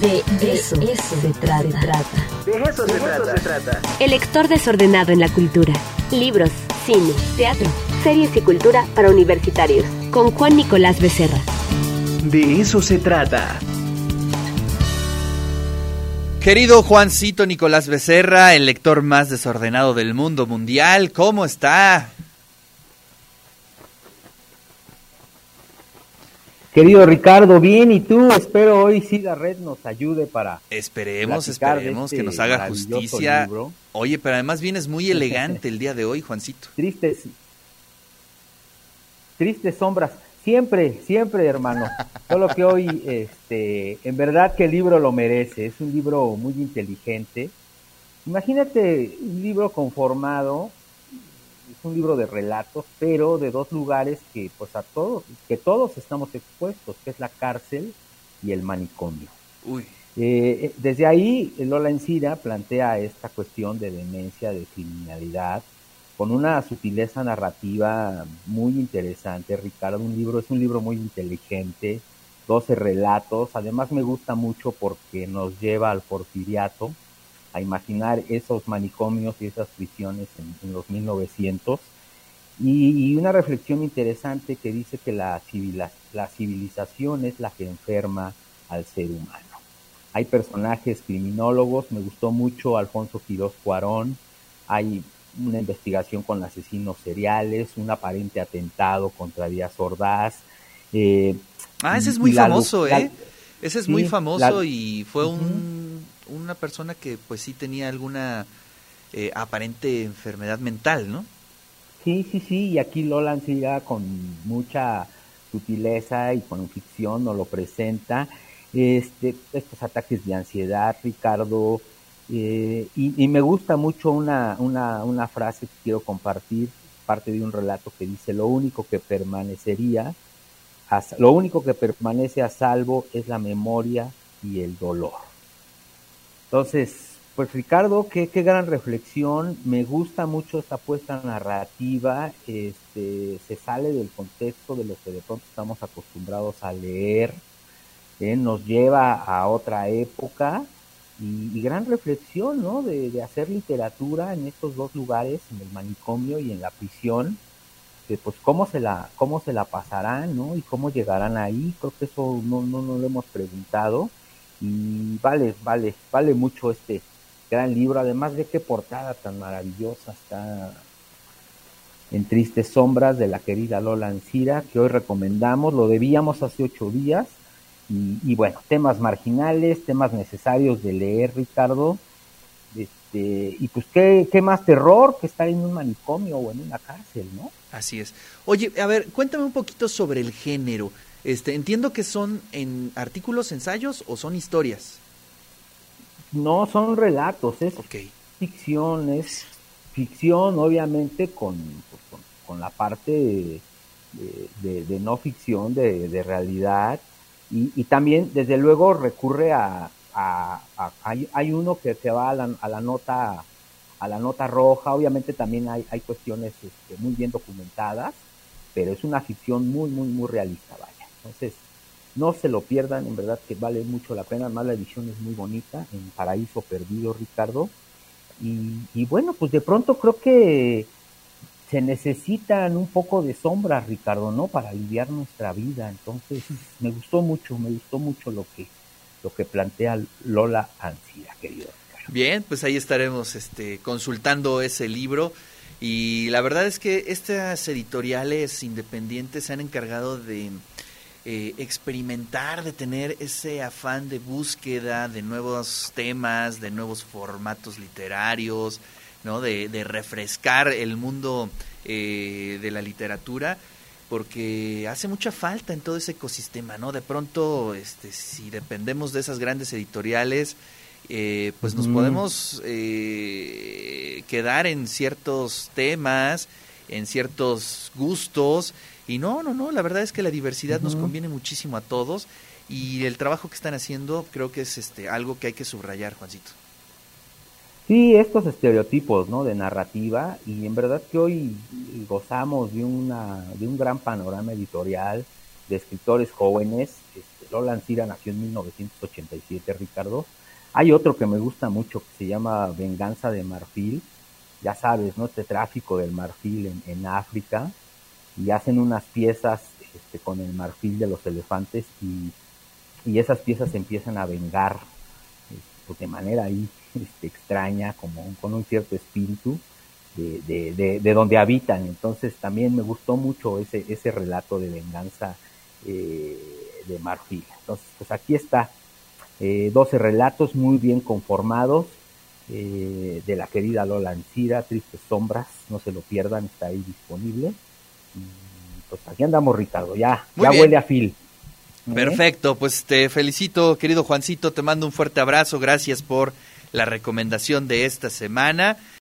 De eso, se, trata. De eso, se, trata. El lector desordenado en la cultura. Libros, cine, teatro, series y cultura para universitarios. Con Juan Nicolás Becerra. De eso se trata. Querido Juancito Nicolás Becerra, el lector más desordenado del mundo mundial, ¿cómo está? Querido Ricardo, bien, y tú, espero hoy sí la red nos ayude para... Esperemos, esperemos que nos este haga justicia. Oye, pero además vienes muy elegante el día de hoy, Juancito. Tristes, tristes sombras, siempre, siempre, hermano. Solo que hoy, este, en verdad que el libro lo merece, es un libro muy inteligente. Imagínate un libro conformado es un libro de relatos, pero de dos lugares que pues a todos, que todos estamos expuestos, que es la cárcel y el manicomio. Uy. Eh, eh, desde ahí, Lola Encira plantea esta cuestión de demencia, de criminalidad, con una sutileza narrativa muy interesante. Ricardo, un libro, es un libro muy inteligente, 12 relatos. Además me gusta mucho porque nos lleva al porfiriato, a imaginar esos manicomios y esas prisiones en, los 1900. Y, una reflexión interesante que dice que la, la civilización es la que enferma al ser humano. Hay personajes criminólogos, me gustó mucho Alfonso Quirós Cuarón, hay una investigación con asesinos seriales, un aparente atentado contra Díaz Ordaz. Eh, ah, ese es muy famoso, ¿eh? Ese es muy famoso y fue un una persona que pues sí tenía alguna eh, aparente enfermedad mental, ¿no? Sí, sí, sí, y aquí Lola Ancira con mucha sutileza y con ficción nos lo presenta. Este, estos ataques de ansiedad, Ricardo, eh, y, me gusta mucho una, una, una frase que quiero compartir, parte de un relato que dice, lo único que permanecería, lo único que permanece a salvo es la memoria y el dolor. Entonces, pues Ricardo, qué, qué gran reflexión, me gusta mucho esta apuesta narrativa, este, se sale del contexto de lo que de pronto estamos acostumbrados a leer, ¿eh? nos lleva a otra época y, gran reflexión, ¿no? De, de, hacer literatura en estos dos lugares, en el manicomio y en la prisión, de pues cómo se la, cómo se la pasarán, ¿no? Y cómo llegarán ahí, creo que eso no, no, no lo hemos preguntado y vale, vale, vale mucho este gran libro, además de qué portada tan maravillosa está en Tristes Sombras de la querida Lola Ancira, que hoy recomendamos, lo debíamos hace ocho días, y, bueno, temas marginales, temas necesarios de leer, Ricardo, este, y pues qué, qué más terror que estar en un manicomio o en una cárcel, ¿no? Así es. Oye, a ver, cuéntame un poquito sobre el género. Este, entiendo que son en artículos, ensayos o son historias. No, son relatos, es ficción, es ficción obviamente con, con, la parte de, no ficción, de, realidad, y, también desde luego recurre a, hay, uno que, se va a la, a la, nota a la nota roja, obviamente también hay, hay cuestiones este, muy bien documentadas, pero es una ficción muy, muy, muy realista, vaya. Entonces, no se lo pierdan, en verdad que vale mucho la pena, más la edición es muy bonita, en Paraíso Perdido, Ricardo. Y, bueno, pues de pronto creo que se necesitan un poco de sombras, Ricardo, ¿no? Para aliviar nuestra vida. Entonces, me gustó mucho, me gustó mucho lo que, lo que plantea Lola Ancira, querido Ricardo. Bien, pues ahí estaremos este, consultando ese libro. Y la verdad es que estas editoriales independientes se han encargado de eh, experimentar, de tener ese afán de búsqueda de nuevos temas, de nuevos formatos literarios, ¿no? de, refrescar el mundo eh, de la literatura porque hace mucha falta en todo ese ecosistema, ¿no? De pronto, este, si dependemos de esas grandes editoriales, eh, pues nos podemos quedar en ciertos temas, en ciertos gustos y no, no, no, la verdad es que la diversidad nos conviene muchísimo a todos y el trabajo que están haciendo creo que es este algo que hay que subrayar, Juancito. Sí, estos estereotipos, ¿no? De narrativa y en verdad que hoy gozamos de una de un gran panorama editorial de escritores jóvenes, este, Lola Ancira nació en 1987, Ricardo. Hay otro que me gusta mucho que se llama Venganza de Marfil. Ya sabes, ¿no? Este tráfico del marfil en, África. Y hacen unas piezas este, con el marfil de los elefantes y, y esas piezas se empiezan a vengar este, de manera ahí este, extraña, como con un cierto espíritu de, de, de, de, donde habitan. Entonces también me gustó mucho ese, ese relato de venganza eh, de Marfil. Entonces, pues aquí está, eh, 12 relatos muy bien conformados eh, de la querida Lola Ancira, Tristes Sombras, no se lo pierdan, está ahí disponible. Y, pues aquí andamos, Ricardo, ya, Muy ya bien. huele a fil. ¿Eh? Perfecto, pues te felicito, querido Juancito, te mando un fuerte abrazo, gracias por la recomendación de esta semana.